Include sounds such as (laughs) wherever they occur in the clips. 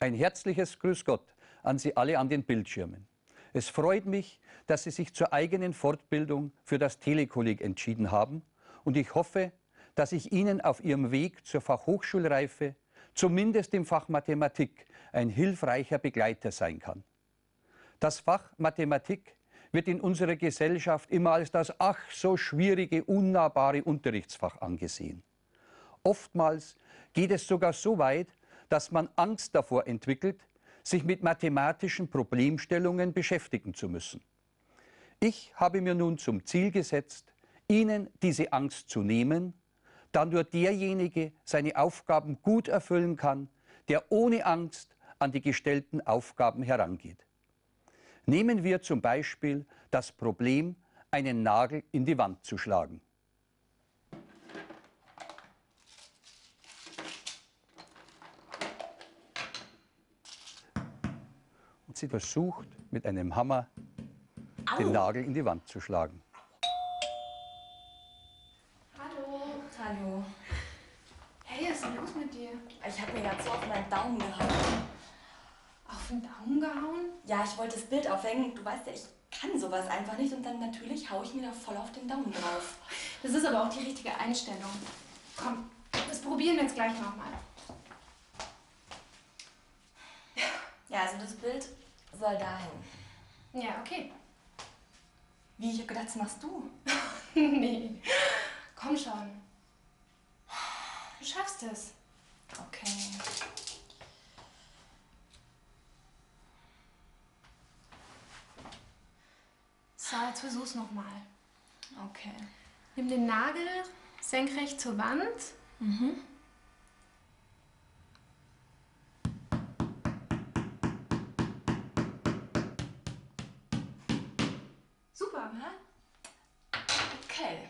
Ein herzliches Grüß Gott an Sie alle an den Bildschirmen. Es freut mich, dass Sie sich zur eigenen Fortbildung für das Telekolleg entschieden haben und ich hoffe, dass ich Ihnen auf Ihrem Weg zur Fachhochschulreife, zumindest im Fach Mathematik, ein hilfreicher Begleiter sein kann. Das Fach Mathematik wird in unserer Gesellschaft immer als das ach so schwierige, unnahbare Unterrichtsfach angesehen. Oftmals geht es sogar so weit, dass man Angst davor entwickelt, sich mit mathematischen Problemstellungen beschäftigen zu müssen. Ich habe mir nun zum Ziel gesetzt, Ihnen diese Angst zu nehmen, da nur derjenige seine Aufgaben gut erfüllen kann, der ohne Angst an die gestellten Aufgaben herangeht. Nehmen wir zum Beispiel das Problem, einen Nagel in die Wand zu schlagen. Sie versucht mit einem Hammer Au. den Nagel in die Wand zu schlagen. Hallo. Hallo. Hey, was ist denn los mit dir? Ich habe mir gerade so auf meinen Daumen gehauen. Auf den Daumen gehauen? Ja, ich wollte das Bild aufhängen. Du weißt ja, ich kann sowas einfach nicht und dann natürlich haue ich mir da voll auf den Daumen drauf. Das ist aber auch die richtige Einstellung. Komm, das probieren wir jetzt gleich nochmal. Ja, also das Bild soll dahin. Ja, okay. Wie, ich hab gedacht, das machst du. (laughs) nee, komm schon. Du schaffst es. Okay. So, jetzt versuch's nochmal. Okay. Nimm den Nagel senkrecht zur Wand. Mhm. Super, ne? Okay.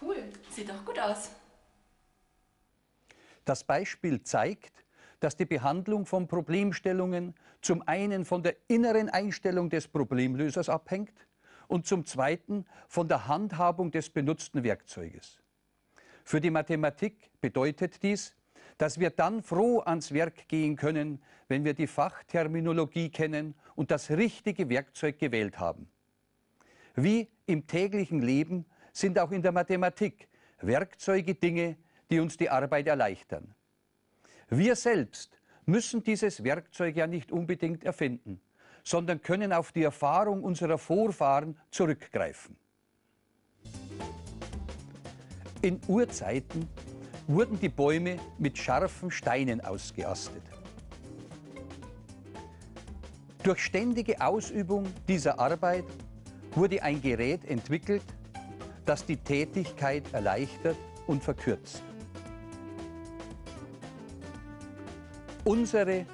Cool. Sieht doch gut aus. Das Beispiel zeigt, dass die Behandlung von Problemstellungen zum einen von der inneren Einstellung des Problemlösers abhängt und zum zweiten von der Handhabung des benutzten Werkzeuges. Für die Mathematik bedeutet dies, dass wir dann froh ans Werk gehen können, wenn wir die Fachterminologie kennen und das richtige Werkzeug gewählt haben. Wie im täglichen Leben sind auch in der Mathematik Werkzeuge Dinge, die uns die Arbeit erleichtern. Wir selbst müssen dieses Werkzeug ja nicht unbedingt erfinden, sondern können auf die Erfahrung unserer Vorfahren zurückgreifen. In Urzeiten wurden die Bäume mit scharfen Steinen ausgeastet. Durch ständige Ausübung dieser Arbeit wurde ein Gerät entwickelt, das die Tätigkeit erleichtert und verkürzt. unsere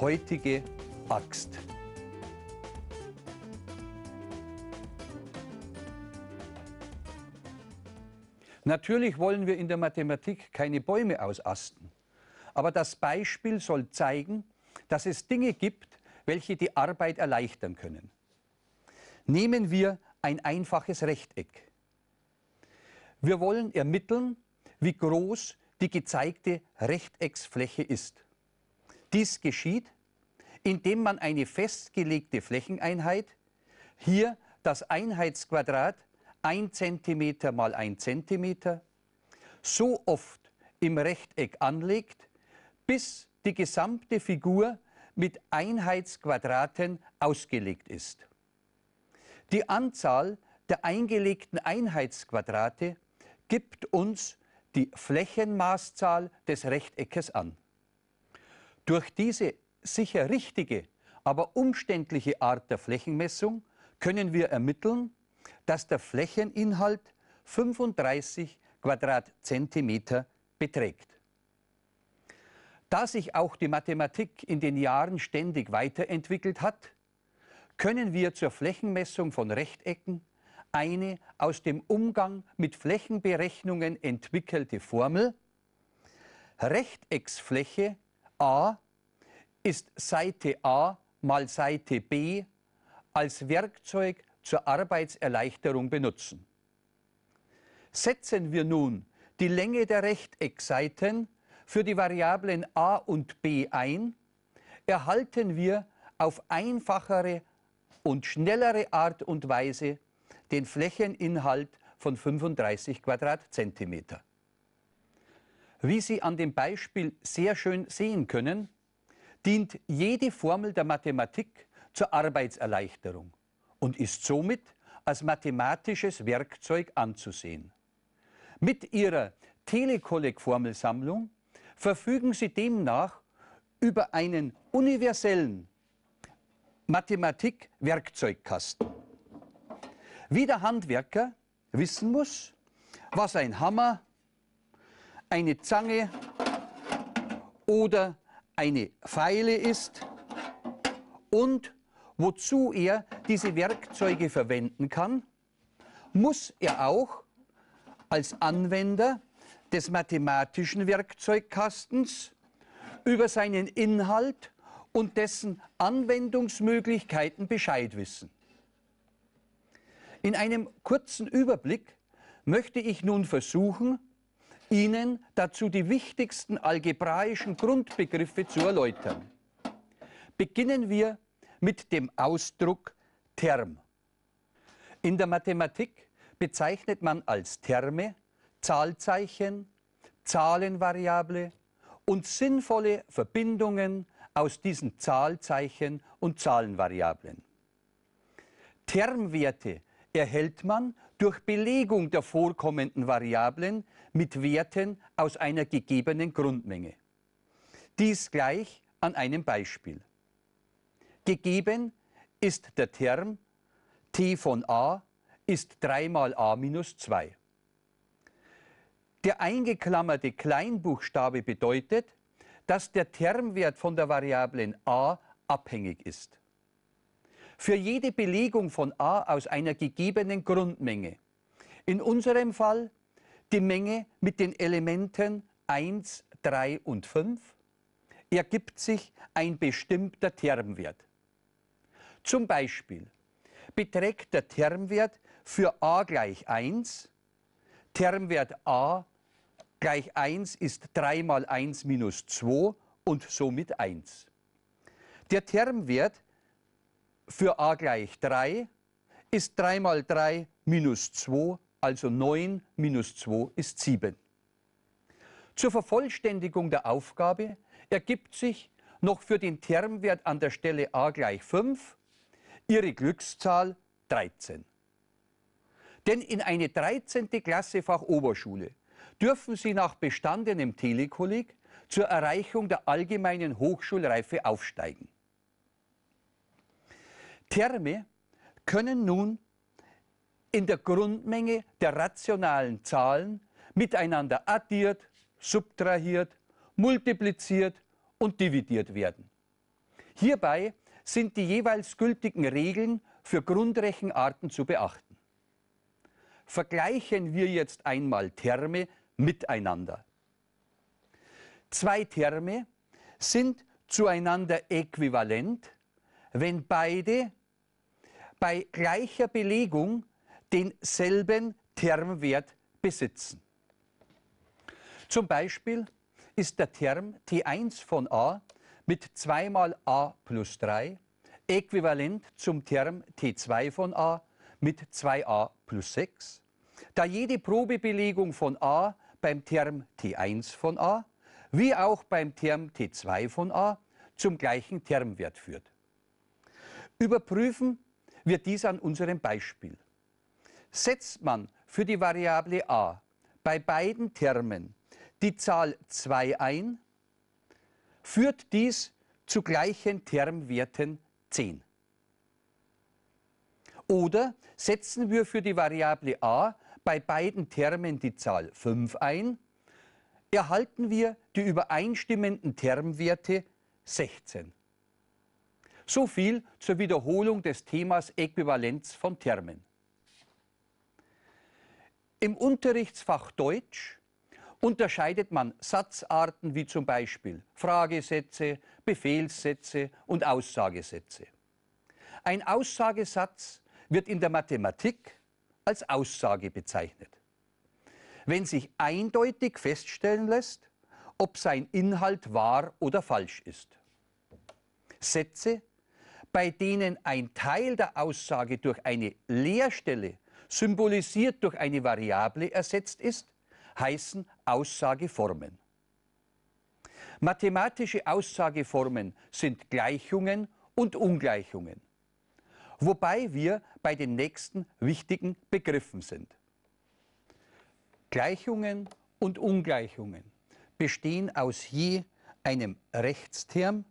heutige Axt. Natürlich wollen wir in der Mathematik keine Bäume ausasten. Aber das Beispiel soll zeigen, dass es Dinge gibt, welche die Arbeit erleichtern können. Nehmen wir ein einfaches Rechteck. Wir wollen ermitteln, wie groß die gezeigte Rechtecksfläche ist. Dies geschieht, indem man eine festgelegte Flächeneinheit, hier das Einheitsquadrat 1 cm mal 1 cm, so oft im Rechteck anlegt, bis die gesamte Figur mit Einheitsquadraten ausgelegt ist. Die Anzahl der eingelegten Einheitsquadrate gibt uns die Flächenmaßzahl des Rechteckes an. Durch diese sicher richtige, aber umständliche Art der Flächenmessung können wir ermitteln, dass der Flächeninhalt 35 Quadratzentimeter beträgt. Da sich auch die Mathematik in den Jahren ständig weiterentwickelt hat, können wir zur Flächenmessung von Rechtecken eine aus dem Umgang mit Flächenberechnungen entwickelte Formel Rechtecksfläche A ist Seite A mal Seite B als Werkzeug zur Arbeitserleichterung benutzen. Setzen wir nun die Länge der Rechteckseiten für die Variablen a und b ein, erhalten wir auf einfachere und schnellere Art und Weise den Flächeninhalt von 35 Quadratzentimeter. Wie Sie an dem Beispiel sehr schön sehen können, dient jede Formel der Mathematik zur Arbeitserleichterung und ist somit als mathematisches Werkzeug anzusehen. Mit ihrer Telekolleg-Formelsammlung verfügen Sie demnach über einen universellen Mathematik-Werkzeugkasten. Wie der Handwerker wissen muss, was ein Hammer, eine Zange oder eine Feile ist und wozu er diese Werkzeuge verwenden kann, muss er auch als Anwender des mathematischen Werkzeugkastens über seinen Inhalt und dessen Anwendungsmöglichkeiten Bescheid wissen. In einem kurzen Überblick möchte ich nun versuchen, Ihnen dazu die wichtigsten algebraischen Grundbegriffe zu erläutern. Beginnen wir mit dem Ausdruck Term. In der Mathematik bezeichnet man als Terme Zahlzeichen, Zahlenvariable und sinnvolle Verbindungen aus diesen Zahlzeichen und Zahlenvariablen. Termwerte erhält man durch Belegung der vorkommenden Variablen mit Werten aus einer gegebenen Grundmenge. Dies gleich an einem Beispiel. Gegeben ist der Term t von a ist 3 mal a minus 2. Der eingeklammerte Kleinbuchstabe bedeutet, dass der Termwert von der Variablen a abhängig ist. Für jede Belegung von a aus einer gegebenen Grundmenge, in unserem Fall die Menge mit den Elementen 1, 3 und 5, ergibt sich ein bestimmter Termwert. Zum Beispiel beträgt der Termwert für a gleich 1 Termwert a gleich 1 ist 3 mal 1 minus 2 und somit 1. Der Termwert für a gleich 3 ist 3 mal 3 minus 2, also 9 minus 2 ist 7. Zur Vervollständigung der Aufgabe ergibt sich noch für den Termwert an der Stelle a gleich 5 Ihre Glückszahl 13. Denn in eine 13. Klasse Fachoberschule dürfen Sie nach bestandenem Telekolleg zur Erreichung der allgemeinen Hochschulreife aufsteigen. Terme können nun in der Grundmenge der rationalen Zahlen miteinander addiert, subtrahiert, multipliziert und dividiert werden. Hierbei sind die jeweils gültigen Regeln für Grundrechenarten zu beachten. Vergleichen wir jetzt einmal Terme miteinander. Zwei Terme sind zueinander äquivalent, wenn beide bei gleicher Belegung denselben Termwert besitzen. Zum Beispiel ist der Term T1 von a mit 2 mal a plus 3 äquivalent zum Term T2 von a mit 2a plus 6, da jede Probebelegung von a beim Term T1 von a wie auch beim Term T2 von a zum gleichen Termwert führt. Überprüfen wir dies an unserem Beispiel. Setzt man für die Variable a bei beiden Termen die Zahl 2 ein, führt dies zu gleichen Termwerten 10. Oder setzen wir für die Variable a bei beiden Termen die Zahl 5 ein, erhalten wir die übereinstimmenden Termwerte 16. So viel zur Wiederholung des Themas Äquivalenz von Termen. Im Unterrichtsfach Deutsch unterscheidet man Satzarten wie zum Beispiel Fragesätze, Befehlssätze und Aussagesätze. Ein Aussagesatz wird in der Mathematik als Aussage bezeichnet. Wenn sich eindeutig feststellen lässt, ob sein Inhalt wahr oder falsch ist. Sätze, bei denen ein Teil der Aussage durch eine Leerstelle, symbolisiert durch eine Variable, ersetzt ist, heißen Aussageformen. Mathematische Aussageformen sind Gleichungen und Ungleichungen, wobei wir bei den nächsten wichtigen Begriffen sind. Gleichungen und Ungleichungen bestehen aus je einem Rechtsterm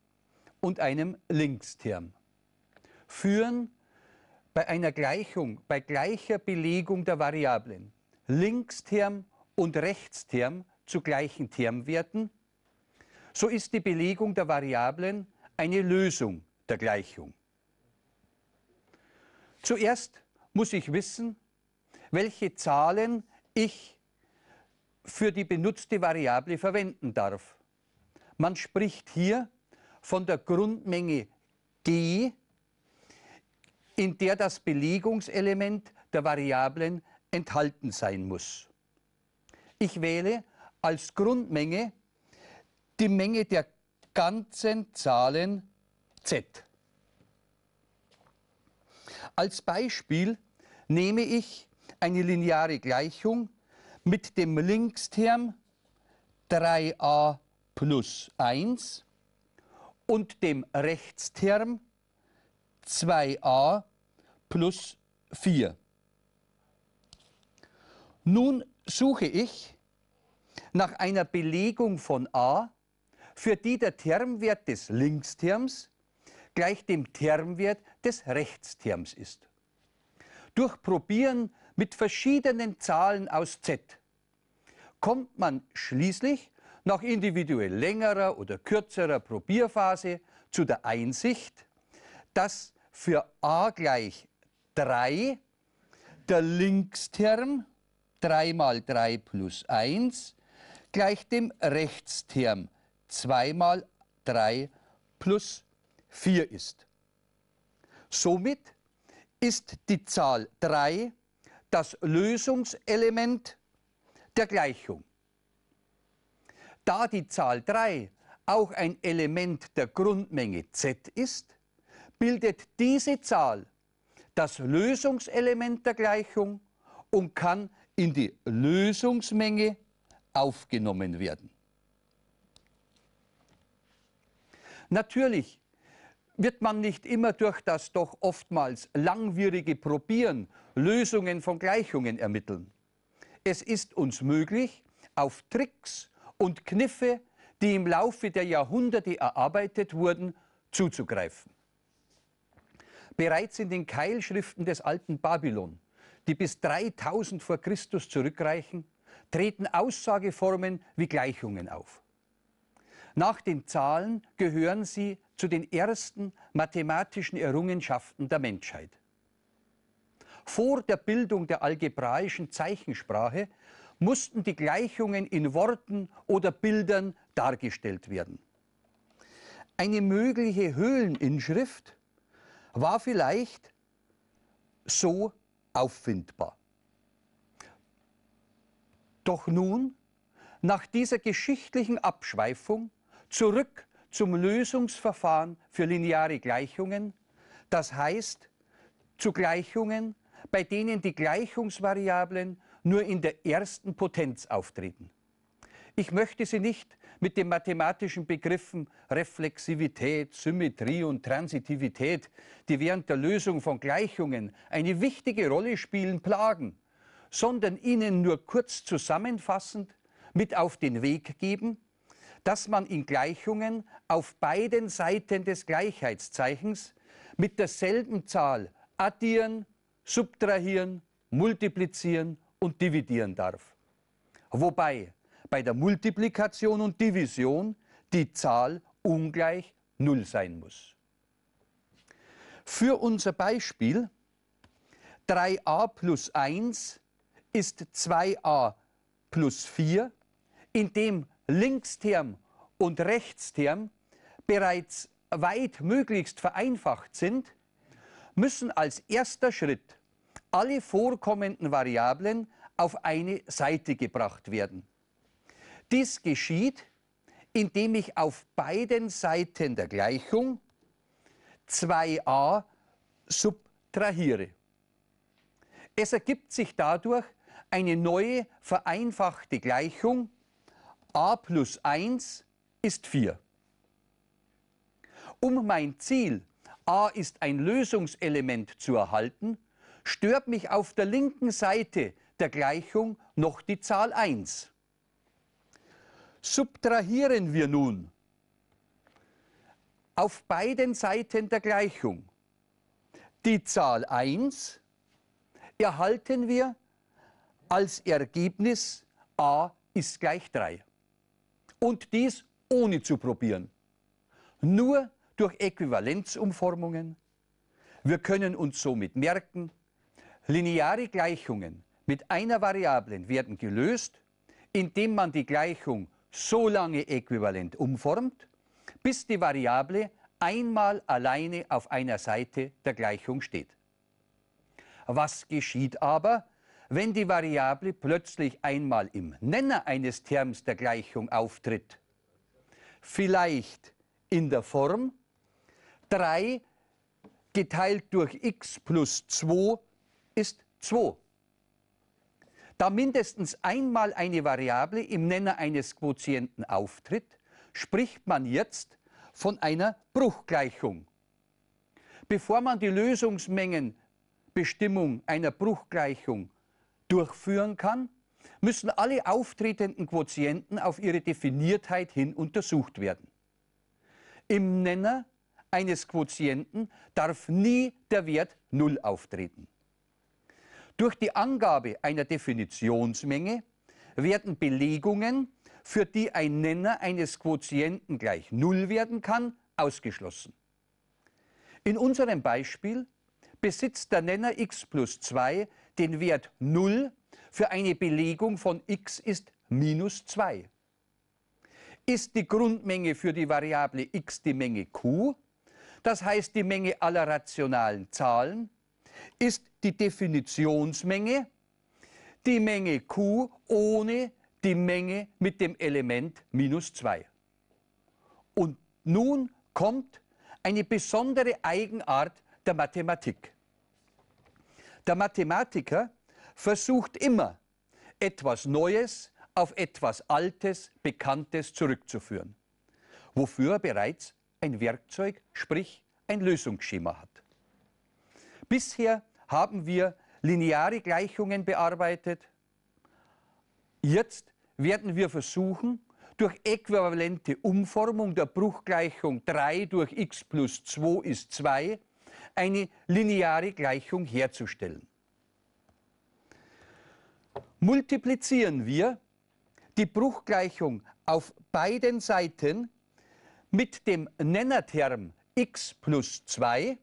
und einem Linksterm, führen bei einer Gleichung, bei gleicher Belegung der Variablen, Linksterm und Rechtsterm zu gleichen Termwerten, so ist die Belegung der Variablen eine Lösung der Gleichung. Zuerst muss ich wissen, welche Zahlen ich für die benutzte Variable verwenden darf. Man spricht hier von der Grundmenge g, in der das Belegungselement der Variablen enthalten sein muss. Ich wähle als Grundmenge die Menge der ganzen Zahlen z. Als Beispiel nehme ich eine lineare Gleichung mit dem Linksterm 3a plus 1 und dem Rechtsterm 2a plus 4. Nun suche ich nach einer Belegung von a, für die der Termwert des Linksterms gleich dem Termwert des Rechtsterms ist. Durch Probieren mit verschiedenen Zahlen aus z kommt man schließlich nach individuell längerer oder kürzerer Probierphase zu der Einsicht, dass für a gleich 3 der Linksterm 3 mal 3 plus 1 gleich dem Rechtsterm 2 mal 3 plus 4 ist. Somit ist die Zahl 3 das Lösungselement der Gleichung. Da die Zahl 3 auch ein Element der Grundmenge z ist, bildet diese Zahl das Lösungselement der Gleichung und kann in die Lösungsmenge aufgenommen werden. Natürlich wird man nicht immer durch das doch oftmals langwierige Probieren Lösungen von Gleichungen ermitteln. Es ist uns möglich, auf Tricks und Kniffe, die im Laufe der Jahrhunderte erarbeitet wurden, zuzugreifen. Bereits in den Keilschriften des alten Babylon, die bis 3000 vor Christus zurückreichen, treten Aussageformen wie Gleichungen auf. Nach den Zahlen gehören sie zu den ersten mathematischen Errungenschaften der Menschheit. Vor der Bildung der algebraischen Zeichensprache mussten die Gleichungen in Worten oder Bildern dargestellt werden. Eine mögliche Höhleninschrift war vielleicht so auffindbar. Doch nun, nach dieser geschichtlichen Abschweifung, zurück zum Lösungsverfahren für lineare Gleichungen, das heißt zu Gleichungen, bei denen die Gleichungsvariablen nur in der ersten Potenz auftreten. Ich möchte sie nicht mit den mathematischen Begriffen Reflexivität, Symmetrie und Transitivität, die während der Lösung von Gleichungen eine wichtige Rolle spielen, plagen, sondern ihnen nur kurz zusammenfassend mit auf den Weg geben, dass man in Gleichungen auf beiden Seiten des Gleichheitszeichens mit derselben Zahl addieren, subtrahieren, multiplizieren und dividieren darf. Wobei bei der Multiplikation und Division die Zahl ungleich 0 sein muss. Für unser Beispiel 3a plus 1 ist 2a plus 4, in dem Linksterm und Rechtsterm bereits weit möglichst vereinfacht sind, müssen als erster Schritt alle vorkommenden Variablen auf eine Seite gebracht werden. Dies geschieht, indem ich auf beiden Seiten der Gleichung 2a subtrahiere. Es ergibt sich dadurch eine neue vereinfachte Gleichung a plus 1 ist 4. Um mein Ziel a ist ein Lösungselement zu erhalten, stört mich auf der linken Seite der Gleichung noch die Zahl 1. Subtrahieren wir nun auf beiden Seiten der Gleichung die Zahl 1, erhalten wir als Ergebnis a ist gleich 3. Und dies ohne zu probieren. Nur durch Äquivalenzumformungen. Wir können uns somit merken, lineare Gleichungen mit einer Variablen werden gelöst, indem man die Gleichung so lange äquivalent umformt, bis die Variable einmal alleine auf einer Seite der Gleichung steht. Was geschieht aber, wenn die Variable plötzlich einmal im Nenner eines Terms der Gleichung auftritt? Vielleicht in der Form 3 geteilt durch x plus 2 ist 2. Da mindestens einmal eine Variable im Nenner eines Quotienten auftritt, spricht man jetzt von einer Bruchgleichung. Bevor man die Lösungsmengenbestimmung einer Bruchgleichung durchführen kann, müssen alle auftretenden Quotienten auf ihre Definiertheit hin untersucht werden. Im Nenner eines Quotienten darf nie der Wert 0 auftreten. Durch die Angabe einer Definitionsmenge werden Belegungen, für die ein Nenner eines Quotienten gleich 0 werden kann, ausgeschlossen. In unserem Beispiel besitzt der Nenner x plus 2 den Wert 0 für eine Belegung von x ist minus 2. Ist die Grundmenge für die Variable x die Menge q, das heißt die Menge aller rationalen Zahlen, ist die Definitionsmenge die Menge Q ohne die Menge mit dem Element minus 2. Und nun kommt eine besondere Eigenart der Mathematik. Der Mathematiker versucht immer, etwas Neues auf etwas Altes, Bekanntes zurückzuführen, wofür er bereits ein Werkzeug, sprich ein Lösungsschema hat. Bisher haben wir lineare Gleichungen bearbeitet. Jetzt werden wir versuchen, durch äquivalente Umformung der Bruchgleichung 3 durch x plus 2 ist 2 eine lineare Gleichung herzustellen. Multiplizieren wir die Bruchgleichung auf beiden Seiten mit dem Nennerterm x plus 2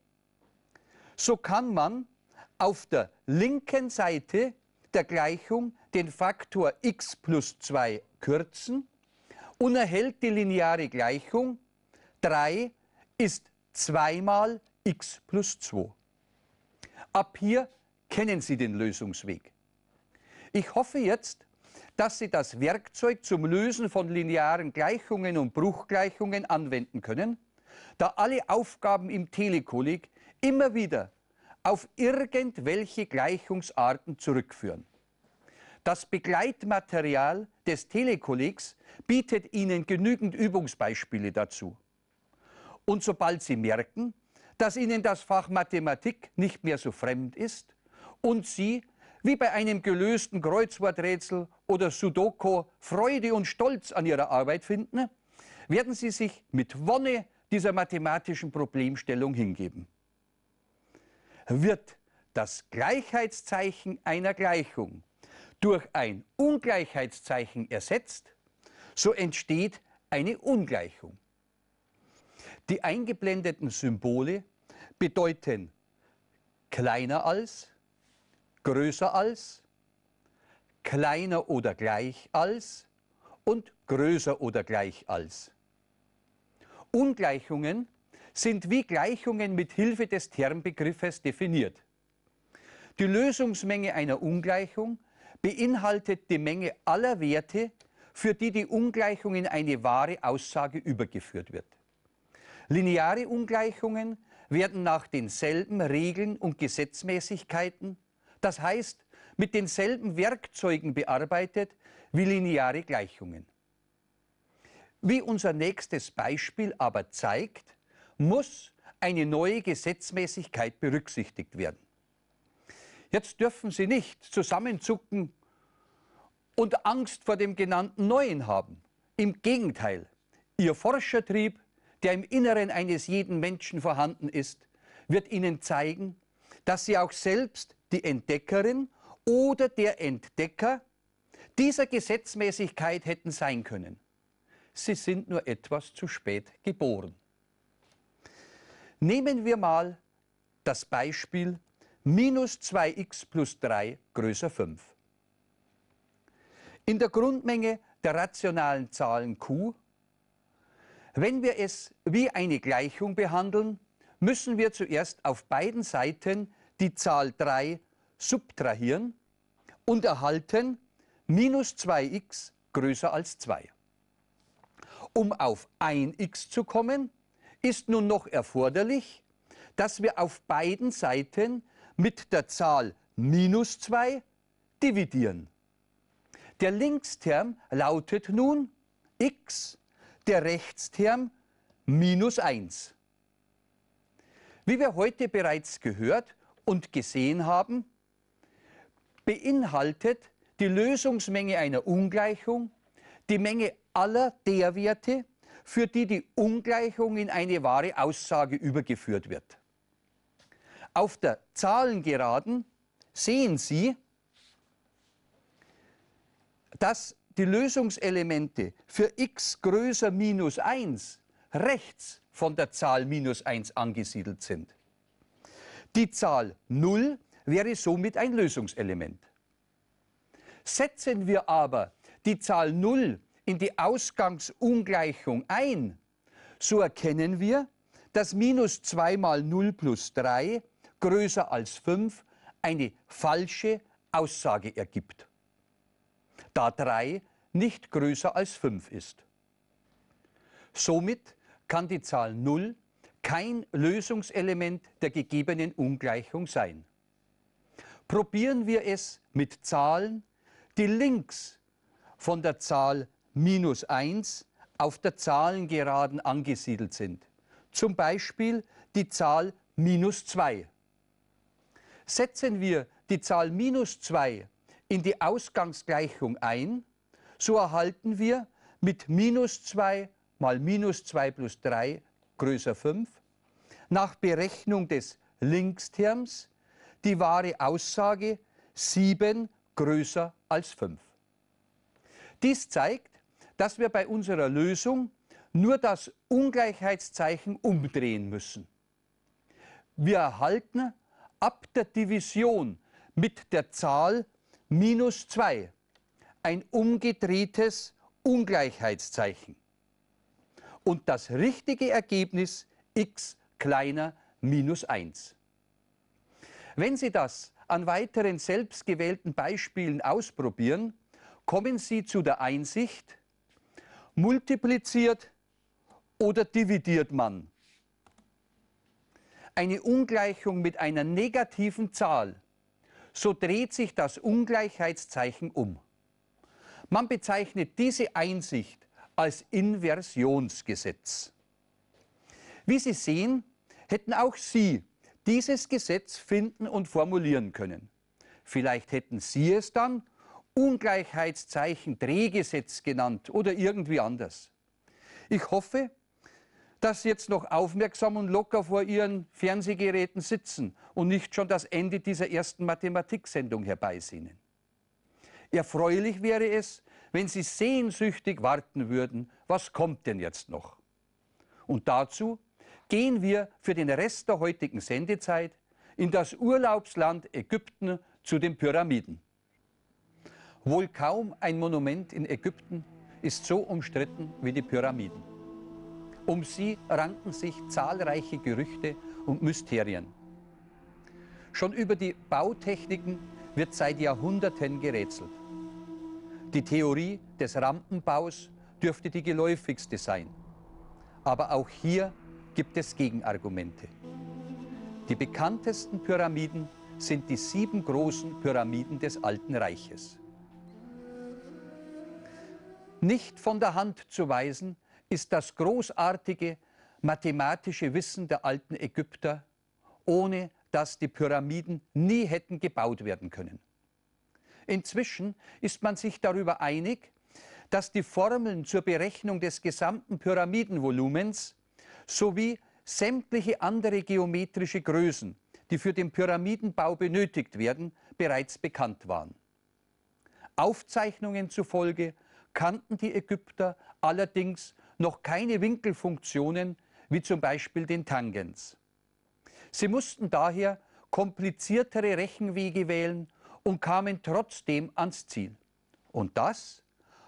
so kann man auf der linken Seite der Gleichung den Faktor x plus 2 kürzen und erhält die lineare Gleichung 3 ist zweimal x plus 2. Ab hier kennen Sie den Lösungsweg. Ich hoffe jetzt, dass Sie das Werkzeug zum Lösen von linearen Gleichungen und Bruchgleichungen anwenden können, da alle Aufgaben im Telekolleg immer wieder auf irgendwelche Gleichungsarten zurückführen. Das Begleitmaterial des Telekollegs bietet Ihnen genügend Übungsbeispiele dazu. Und sobald Sie merken, dass Ihnen das Fach Mathematik nicht mehr so fremd ist und Sie, wie bei einem gelösten Kreuzworträtsel oder Sudoku, Freude und Stolz an Ihrer Arbeit finden, werden Sie sich mit Wonne dieser mathematischen Problemstellung hingeben wird das Gleichheitszeichen einer Gleichung durch ein Ungleichheitszeichen ersetzt, so entsteht eine Ungleichung. Die eingeblendeten Symbole bedeuten kleiner als, größer als, kleiner oder gleich als und größer oder gleich als. Ungleichungen sind wie Gleichungen mit Hilfe des Termbegriffes definiert. Die Lösungsmenge einer Ungleichung beinhaltet die Menge aller Werte, für die die Ungleichung in eine wahre Aussage übergeführt wird. Lineare Ungleichungen werden nach denselben Regeln und Gesetzmäßigkeiten, das heißt mit denselben Werkzeugen bearbeitet wie lineare Gleichungen. Wie unser nächstes Beispiel aber zeigt, muss eine neue Gesetzmäßigkeit berücksichtigt werden. Jetzt dürfen Sie nicht zusammenzucken und Angst vor dem genannten Neuen haben. Im Gegenteil, Ihr Forschertrieb der im Inneren eines jeden Menschen vorhanden ist, wird Ihnen zeigen, dass Sie auch selbst die Entdeckerin oder der Entdecker dieser Gesetzmäßigkeit hätten sein können. Sie sind nur etwas zu spät geboren. Nehmen wir mal das Beispiel minus 2x plus 3 größer 5. In der Grundmenge der rationalen Zahlen q wenn wir es wie eine Gleichung behandeln, müssen wir zuerst auf beiden Seiten die Zahl 3 subtrahieren und erhalten minus 2x größer als 2. Um auf 1x zu kommen, ist nun noch erforderlich, dass wir auf beiden Seiten mit der Zahl minus 2 dividieren. Der Linksterm lautet nun x der Rechtsterm minus 1. Wie wir heute bereits gehört und gesehen haben, beinhaltet die Lösungsmenge einer Ungleichung die Menge aller der Werte, für die die Ungleichung in eine wahre Aussage übergeführt wird. Auf der Zahlengeraden sehen Sie, dass die Lösungselemente für x größer minus 1 rechts von der Zahl minus 1 angesiedelt sind. Die Zahl 0 wäre somit ein Lösungselement. Setzen wir aber die Zahl 0 in die Ausgangsungleichung ein, so erkennen wir, dass minus 2 mal 0 plus 3 größer als 5 eine falsche Aussage ergibt da 3 nicht größer als 5 ist. Somit kann die Zahl 0 kein Lösungselement der gegebenen Ungleichung sein. Probieren wir es mit Zahlen, die links von der Zahl minus 1 auf der Zahlengeraden angesiedelt sind. Zum Beispiel die Zahl minus 2. Setzen wir die Zahl minus 2 in die Ausgangsgleichung ein, so erhalten wir mit minus 2 mal minus 2 plus 3 größer 5 nach Berechnung des Linksterms die wahre Aussage 7 größer als 5. Dies zeigt, dass wir bei unserer Lösung nur das Ungleichheitszeichen umdrehen müssen. Wir erhalten ab der Division mit der Zahl minus 2, ein umgedrehtes Ungleichheitszeichen. Und das richtige Ergebnis x kleiner minus 1. Wenn Sie das an weiteren selbstgewählten Beispielen ausprobieren, kommen Sie zu der Einsicht, multipliziert oder dividiert man eine Ungleichung mit einer negativen Zahl so dreht sich das Ungleichheitszeichen um. Man bezeichnet diese Einsicht als Inversionsgesetz. Wie Sie sehen, hätten auch Sie dieses Gesetz finden und formulieren können. Vielleicht hätten Sie es dann Ungleichheitszeichen Drehgesetz genannt oder irgendwie anders. Ich hoffe, dass Sie jetzt noch aufmerksam und locker vor Ihren Fernsehgeräten sitzen und nicht schon das Ende dieser ersten Mathematiksendung herbeisehnen. Erfreulich wäre es, wenn Sie sehnsüchtig warten würden, was kommt denn jetzt noch? Und dazu gehen wir für den Rest der heutigen Sendezeit in das Urlaubsland Ägypten zu den Pyramiden. Wohl kaum ein Monument in Ägypten ist so umstritten wie die Pyramiden. Um sie ranken sich zahlreiche Gerüchte und Mysterien. Schon über die Bautechniken wird seit Jahrhunderten gerätselt. Die Theorie des Rampenbaus dürfte die geläufigste sein. Aber auch hier gibt es Gegenargumente. Die bekanntesten Pyramiden sind die sieben großen Pyramiden des Alten Reiches. Nicht von der Hand zu weisen ist das großartige mathematische Wissen der alten Ägypter, ohne dass die Pyramiden nie hätten gebaut werden können. Inzwischen ist man sich darüber einig, dass die Formeln zur Berechnung des gesamten Pyramidenvolumens sowie sämtliche andere geometrische Größen, die für den Pyramidenbau benötigt werden, bereits bekannt waren. Aufzeichnungen zufolge kannten die Ägypter allerdings noch keine Winkelfunktionen wie zum Beispiel den Tangens. Sie mussten daher kompliziertere Rechenwege wählen und kamen trotzdem ans Ziel. Und das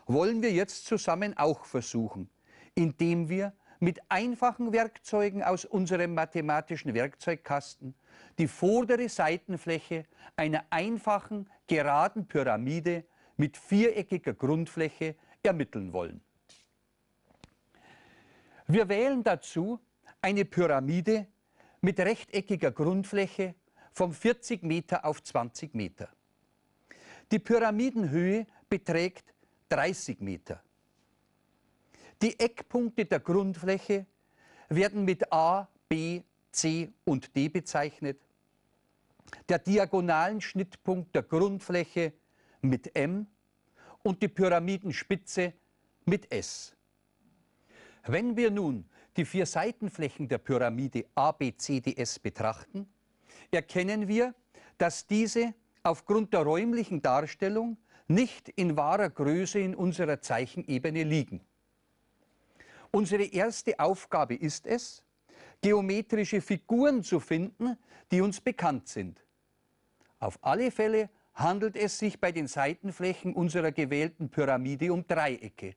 wollen wir jetzt zusammen auch versuchen, indem wir mit einfachen Werkzeugen aus unserem mathematischen Werkzeugkasten die vordere Seitenfläche einer einfachen, geraden Pyramide mit viereckiger Grundfläche ermitteln wollen. Wir wählen dazu eine Pyramide mit rechteckiger Grundfläche von 40 Meter auf 20 Meter. Die Pyramidenhöhe beträgt 30 Meter. Die Eckpunkte der Grundfläche werden mit A, B, C und D bezeichnet. Der diagonalen Schnittpunkt der Grundfläche mit M und die Pyramidenspitze mit S. Wenn wir nun die vier Seitenflächen der Pyramide A, B, C, D, S betrachten, erkennen wir, dass diese aufgrund der räumlichen Darstellung nicht in wahrer Größe in unserer Zeichenebene liegen. Unsere erste Aufgabe ist es, geometrische Figuren zu finden, die uns bekannt sind. Auf alle Fälle handelt es sich bei den Seitenflächen unserer gewählten Pyramide um Dreiecke,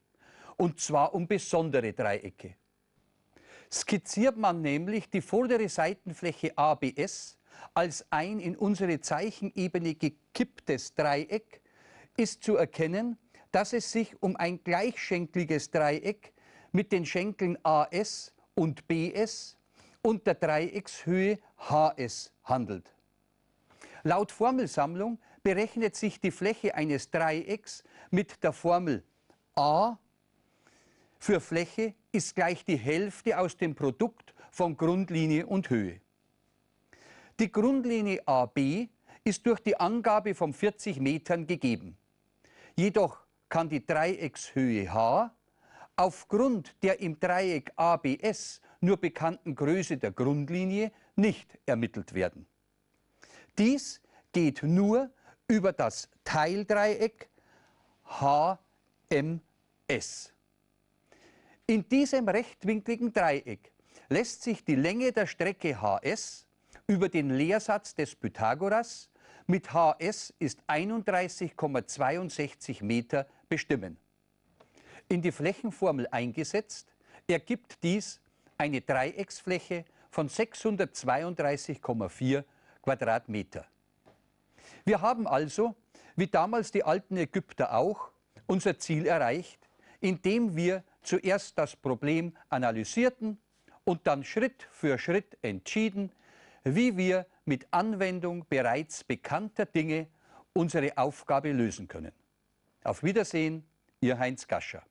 und zwar um besondere Dreiecke. Skizziert man nämlich die vordere Seitenfläche ABS als ein in unsere Zeichenebene gekipptes Dreieck, ist zu erkennen, dass es sich um ein gleichschenkliges Dreieck mit den Schenkeln AS und BS und der Dreieckshöhe HS handelt. Laut Formelsammlung berechnet sich die Fläche eines Dreiecks mit der Formel A für Fläche ist gleich die Hälfte aus dem Produkt von Grundlinie und Höhe. Die Grundlinie AB ist durch die Angabe von 40 Metern gegeben. Jedoch kann die Dreieckshöhe h aufgrund der im Dreieck ABS nur bekannten Größe der Grundlinie nicht ermittelt werden. Dies geht nur über das Teildreieck HMS. In diesem rechtwinkligen Dreieck lässt sich die Länge der Strecke HS über den Lehrsatz des Pythagoras mit HS ist 31,62 Meter bestimmen. In die Flächenformel eingesetzt, ergibt dies eine Dreiecksfläche von 632,4 Quadratmeter. Wir haben also, wie damals die alten Ägypter auch, unser Ziel erreicht, indem wir zuerst das Problem analysierten und dann Schritt für Schritt entschieden, wie wir mit Anwendung bereits bekannter Dinge unsere Aufgabe lösen können. Auf Wiedersehen, Ihr Heinz Gascher.